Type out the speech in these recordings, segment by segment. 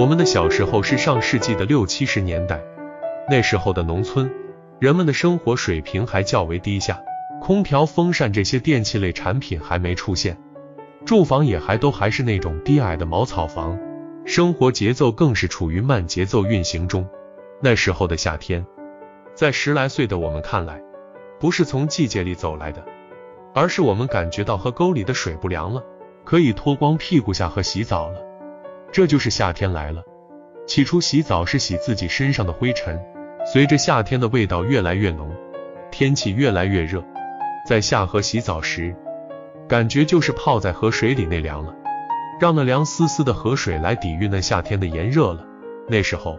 我们的小时候是上世纪的六七十年代，那时候的农村，人们的生活水平还较为低下，空调、风扇这些电器类产品还没出现，住房也还都还是那种低矮的茅草房，生活节奏更是处于慢节奏运行中。那时候的夏天，在十来岁的我们看来，不是从季节里走来的，而是我们感觉到河沟里的水不凉了，可以脱光屁股下河洗澡了。这就是夏天来了。起初洗澡是洗自己身上的灰尘，随着夏天的味道越来越浓，天气越来越热，在下河洗澡时，感觉就是泡在河水里那凉了，让那凉丝丝的河水来抵御那夏天的炎热了。那时候，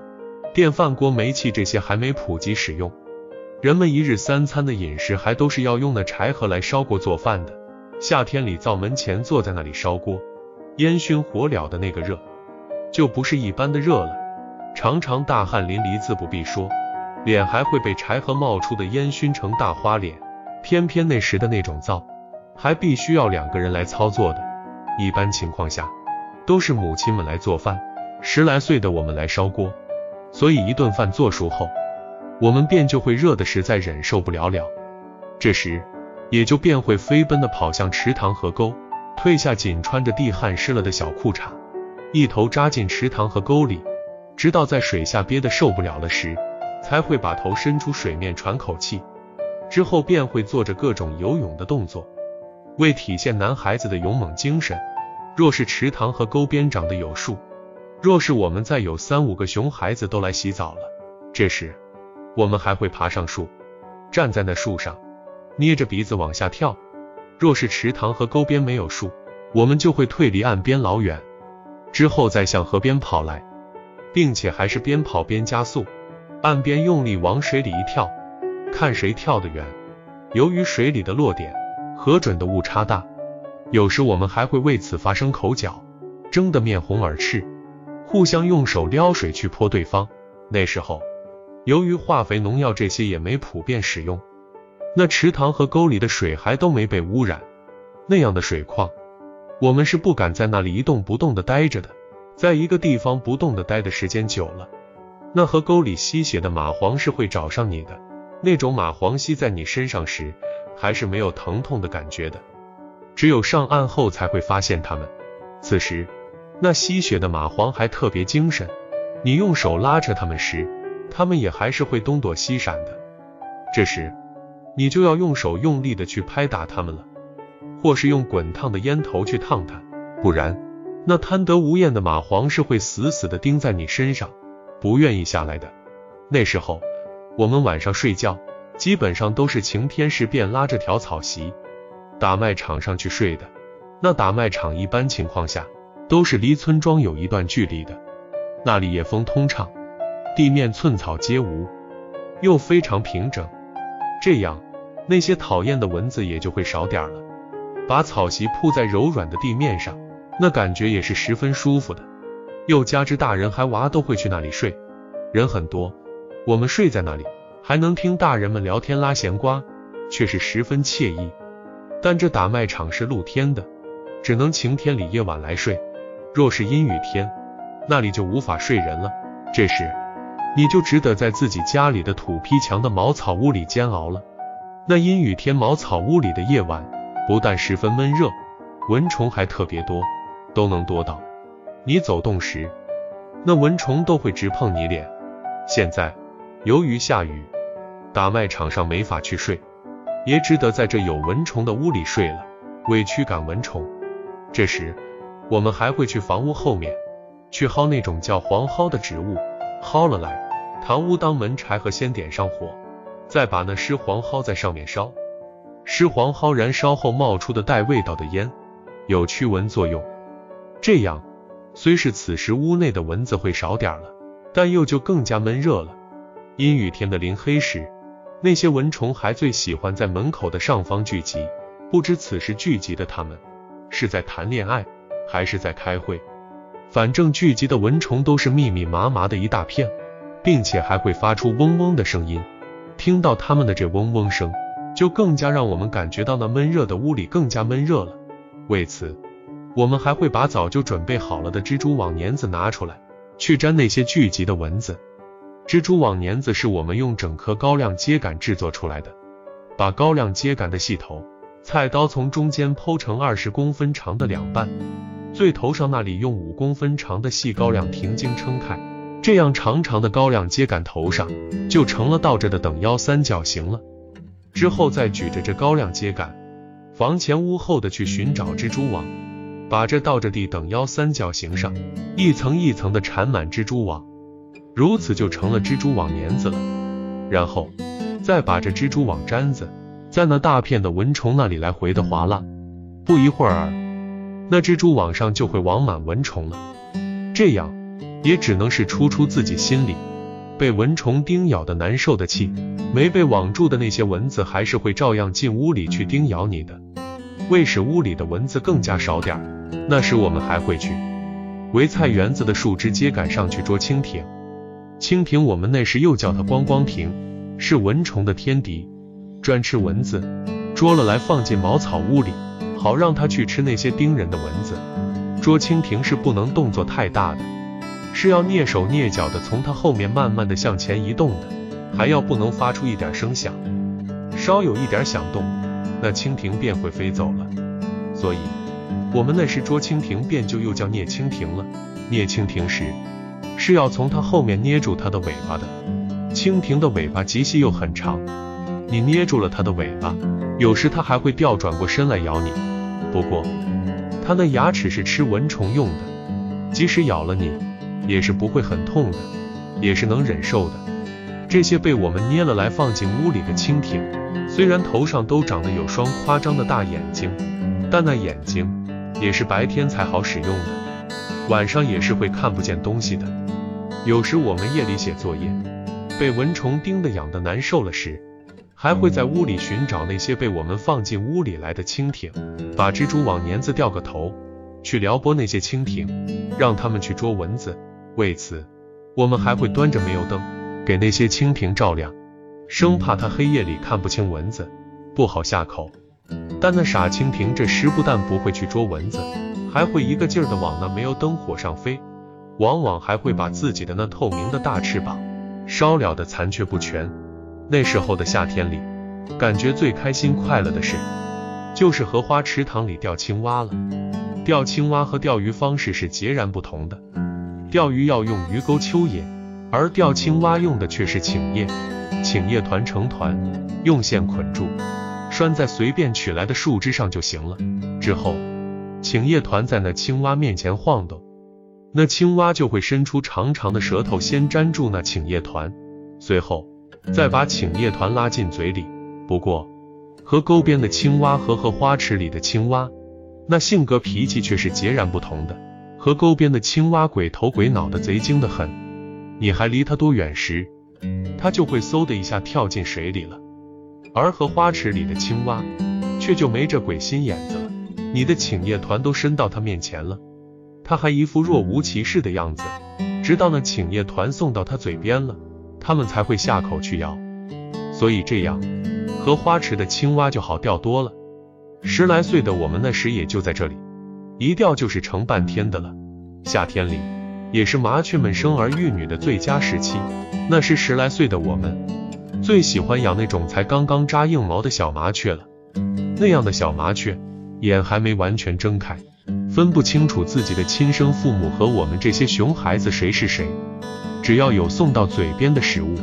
电饭锅、煤气这些还没普及使用，人们一日三餐的饮食还都是要用那柴禾来烧锅做饭的。夏天里灶门前坐在那里烧锅，烟熏火燎的那个热。就不是一般的热了，常常大汗淋漓，自不必说，脸还会被柴禾冒出的烟熏成大花脸。偏偏那时的那种灶，还必须要两个人来操作的。一般情况下，都是母亲们来做饭，十来岁的我们来烧锅。所以一顿饭做熟后，我们便就会热的实在忍受不了了。这时，也就便会飞奔的跑向池塘河沟，褪下仅穿着地汗湿了的小裤衩。一头扎进池塘和沟里，直到在水下憋得受不了了时，才会把头伸出水面喘口气。之后便会做着各种游泳的动作，为体现男孩子的勇猛精神。若是池塘和沟边长得有树，若是我们再有三五个熊孩子都来洗澡了，这时我们还会爬上树，站在那树上，捏着鼻子往下跳。若是池塘和沟边没有树，我们就会退离岸边老远。之后再向河边跑来，并且还是边跑边加速，岸边用力往水里一跳，看谁跳得远。由于水里的落点、核准的误差大，有时我们还会为此发生口角，争得面红耳赤，互相用手撩水去泼对方。那时候，由于化肥、农药这些也没普遍使用，那池塘和沟里的水还都没被污染，那样的水况。我们是不敢在那里一动不动的待着的，在一个地方不动的待的时间久了，那河沟里吸血的蚂蟥是会找上你的。那种蚂蟥吸在你身上时，还是没有疼痛的感觉的，只有上岸后才会发现它们。此时，那吸血的蚂蟥还特别精神，你用手拉扯它们时，它们也还是会东躲西闪的。这时，你就要用手用力的去拍打它们了。或是用滚烫的烟头去烫它，不然那贪得无厌的蚂蟥是会死死的钉在你身上，不愿意下来的。那时候我们晚上睡觉，基本上都是晴天时便拉着条草席，打麦场上去睡的。那打麦场一般情况下都是离村庄有一段距离的，那里夜风通畅，地面寸草皆无，又非常平整，这样那些讨厌的蚊子也就会少点了。把草席铺在柔软的地面上，那感觉也是十分舒服的。又加之大人还娃都会去那里睡，人很多，我们睡在那里，还能听大人们聊天拉闲瓜，却是十分惬意。但这打麦场是露天的，只能晴天里夜晚来睡。若是阴雨天，那里就无法睡人了。这时，你就只得在自己家里的土坯墙的茅草屋里煎熬了。那阴雨天茅草屋里的夜晚。不但十分闷热，蚊虫还特别多，都能多到你走动时，那蚊虫都会直碰你脸。现在由于下雨，打麦场上没法去睡，也只得在这有蚊虫的屋里睡了，为驱赶蚊虫。这时我们还会去房屋后面去薅那种叫黄蒿的植物，薅了来，堂屋当门柴和先点上火，再把那湿黄蒿在上面烧。湿黄蒿燃烧后冒出的带味道的烟，有驱蚊作用。这样，虽是此时屋内的蚊子会少点了，但又就更加闷热了。阴雨天的临黑时，那些蚊虫还最喜欢在门口的上方聚集。不知此时聚集的它们，是在谈恋爱，还是在开会？反正聚集的蚊虫都是密密麻麻的一大片，并且还会发出嗡嗡的声音。听到他们的这嗡嗡声。就更加让我们感觉到那闷热的屋里更加闷热了。为此，我们还会把早就准备好了的蜘蛛网、粘子拿出来，去粘那些聚集的蚊子。蜘蛛网粘子是我们用整颗高粱秸秆制作出来的，把高粱秸秆的细头菜刀从中间剖成二十公分长的两半，最头上那里用五公分长的细高粱停经撑开，这样长长的高粱秸秆头上就成了倒着的等腰三角形了。之后再举着这高粱秸秆，房前屋后的去寻找蜘蛛网，把这倒着地等腰三角形上一层一层的缠满蜘蛛网，如此就成了蜘蛛网粘子了。然后再把这蜘蛛网粘子在那大片的蚊虫那里来回的划拉，不一会儿，那蜘蛛网上就会网满蚊虫了。这样也只能是出出自己心里。被蚊虫叮咬的难受的气，没被网住的那些蚊子还是会照样进屋里去叮咬你的。为使屋里的蚊子更加少点那时我们还会去围菜园子的树枝秸秆上去捉蜻蜓。蜻蜓我们那时又叫它光光蜓，是蚊虫的天敌，专吃蚊子，捉了来放进茅草屋里，好让它去吃那些叮人的蚊子。捉蜻蜓是不能动作太大的。是要蹑手蹑脚的从它后面慢慢的向前移动的，还要不能发出一点声响，稍有一点响动，那蜻蜓便会飞走了。所以，我们那时捉蜻蜓便就又叫捏蜻蜓了。捏蜻蜓时，是要从它后面捏住它的尾巴的。蜻蜓的尾巴极细又很长，你捏住了它的尾巴，有时它还会调转过身来咬你。不过，它那牙齿是吃蚊虫用的，即使咬了你。也是不会很痛的，也是能忍受的。这些被我们捏了来放进屋里的蜻蜓，虽然头上都长得有双夸张的大眼睛，但那眼睛也是白天才好使用的，晚上也是会看不见东西的。有时我们夜里写作业，被蚊虫叮得痒得难受了时，还会在屋里寻找那些被我们放进屋里来的蜻蜓，把蜘蛛网粘子掉个头，去撩拨那些蜻蜓，让它们去捉蚊子。为此，我们还会端着煤油灯给那些蜻蜓照亮，生怕它黑夜里看不清蚊子，不好下口。但那傻蜻蜓这时不但不会去捉蚊子，还会一个劲儿的往那煤油灯火上飞，往往还会把自己的那透明的大翅膀烧了的残缺不全。那时候的夏天里，感觉最开心快乐的事，就是荷花池塘里钓青蛙了。钓青蛙和钓鱼方式是截然不同的。钓鱼要用鱼钩蚯蚓，而钓青蛙用的却是请叶，请叶团成团，用线捆住，拴在随便取来的树枝上就行了。之后，请叶团在那青蛙面前晃动，那青蛙就会伸出长长的舌头，先粘住那请叶团，随后再把请叶团拉进嘴里。不过，河沟边的青蛙和荷花池里的青蛙，那性格脾气却是截然不同的。河沟边的青蛙鬼头鬼脑的，贼精的很。你还离它多远时，它就会嗖的一下跳进水里了。而荷花池里的青蛙，却就没这鬼心眼子了。你的请叶团都伸到它面前了，它还一副若无其事的样子，直到那请叶团送到它嘴边了，它们才会下口去咬。所以这样，荷花池的青蛙就好钓多了。十来岁的我们那时也就在这里。一钓就是成半天的了。夏天里也是麻雀们生儿育女的最佳时期。那是十来岁的我们最喜欢养那种才刚刚扎硬毛的小麻雀了。那样的小麻雀眼还没完全睁开，分不清楚自己的亲生父母和我们这些熊孩子谁是谁。只要有送到嘴边的食物，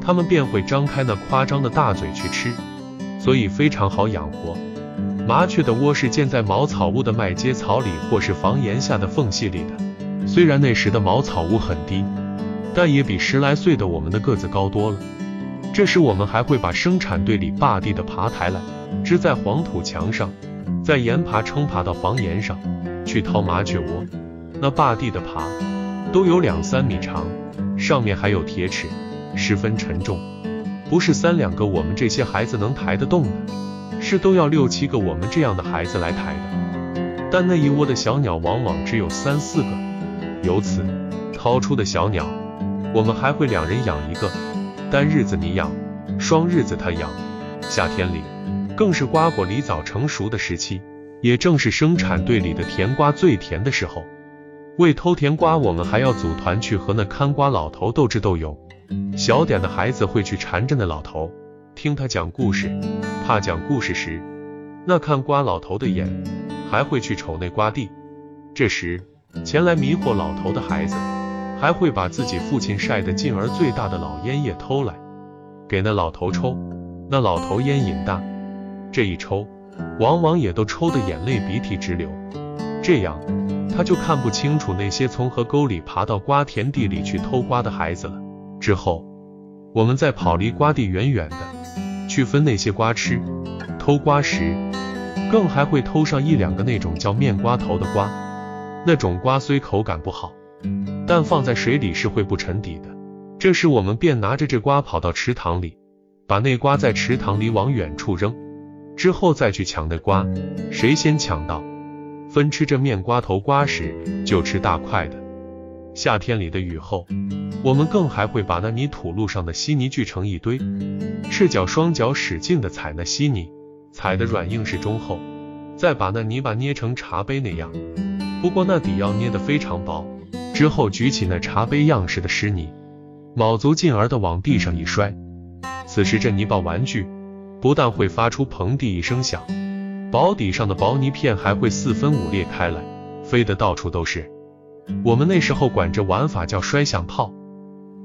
它们便会张开那夸张的大嘴去吃，所以非常好养活。麻雀的窝是建在茅草屋的麦秸草里，或是房檐下的缝隙里的。虽然那时的茅草屋很低，但也比十来岁的我们的个子高多了。这时我们还会把生产队里拔地的爬抬来，支在黄土墙上，在沿爬撑爬到房檐上去掏麻雀窝。那拔地的爬都有两三米长，上面还有铁齿，十分沉重，不是三两个我们这些孩子能抬得动的。是都要六七个我们这样的孩子来抬的，但那一窝的小鸟往往只有三四个。由此掏出的小鸟，我们还会两人养一个，单日子你养，双日子他养。夏天里更是瓜果梨枣成熟的时期，也正是生产队里的甜瓜最甜的时候。为偷甜瓜，我们还要组团去和那看瓜老头斗智斗勇。小点的孩子会去缠着那老头，听他讲故事，怕讲故事时，那看瓜老头的眼还会去瞅那瓜地。这时，前来迷惑老头的孩子，还会把自己父亲晒得劲儿最大的老烟叶偷来，给那老头抽。那老头烟瘾大，这一抽，往往也都抽得眼泪鼻涕直流。这样，他就看不清楚那些从河沟里爬到瓜田地里去偷瓜的孩子了。之后，我们再跑离瓜地远远的，去分那些瓜吃。偷瓜时，更还会偷上一两个那种叫面瓜头的瓜。那种瓜虽口感不好，但放在水里是会不沉底的。这时我们便拿着这瓜跑到池塘里，把那瓜在池塘里往远处扔，之后再去抢那瓜。谁先抢到，分吃这面瓜头瓜时就吃大块的。夏天里的雨后。我们更还会把那泥土路上的稀泥聚成一堆，赤脚双脚使劲的踩那稀泥，踩得软硬是中厚，再把那泥巴捏成茶杯那样。不过那底要捏得非常薄。之后举起那茶杯样式的湿泥，卯足劲儿的往地上一摔。此时这泥巴玩具不但会发出砰地一声响，薄底上的薄泥片还会四分五裂开来，飞得到处都是。我们那时候管这玩法叫摔响炮。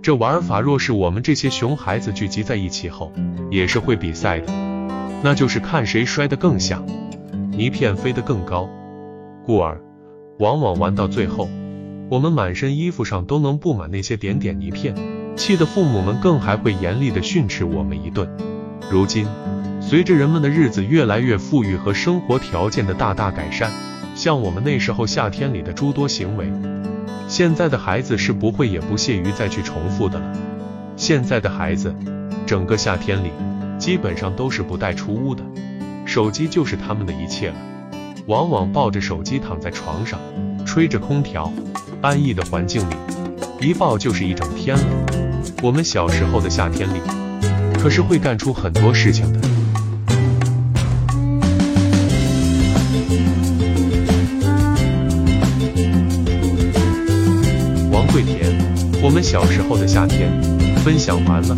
这玩法若是我们这些熊孩子聚集在一起后，也是会比赛的，那就是看谁摔得更响，泥片飞得更高。故而，往往玩到最后，我们满身衣服上都能布满那些点点泥片，气得父母们更还会严厉的训斥我们一顿。如今，随着人们的日子越来越富裕和生活条件的大大改善，像我们那时候夏天里的诸多行为。现在的孩子是不会也不屑于再去重复的了。现在的孩子，整个夏天里基本上都是不带出屋的，手机就是他们的一切了。往往抱着手机躺在床上，吹着空调，安逸的环境里，一抱就是一整天了。我们小时候的夏天里，可是会干出很多事情的。桂田，我们小时候的夏天，分享完了。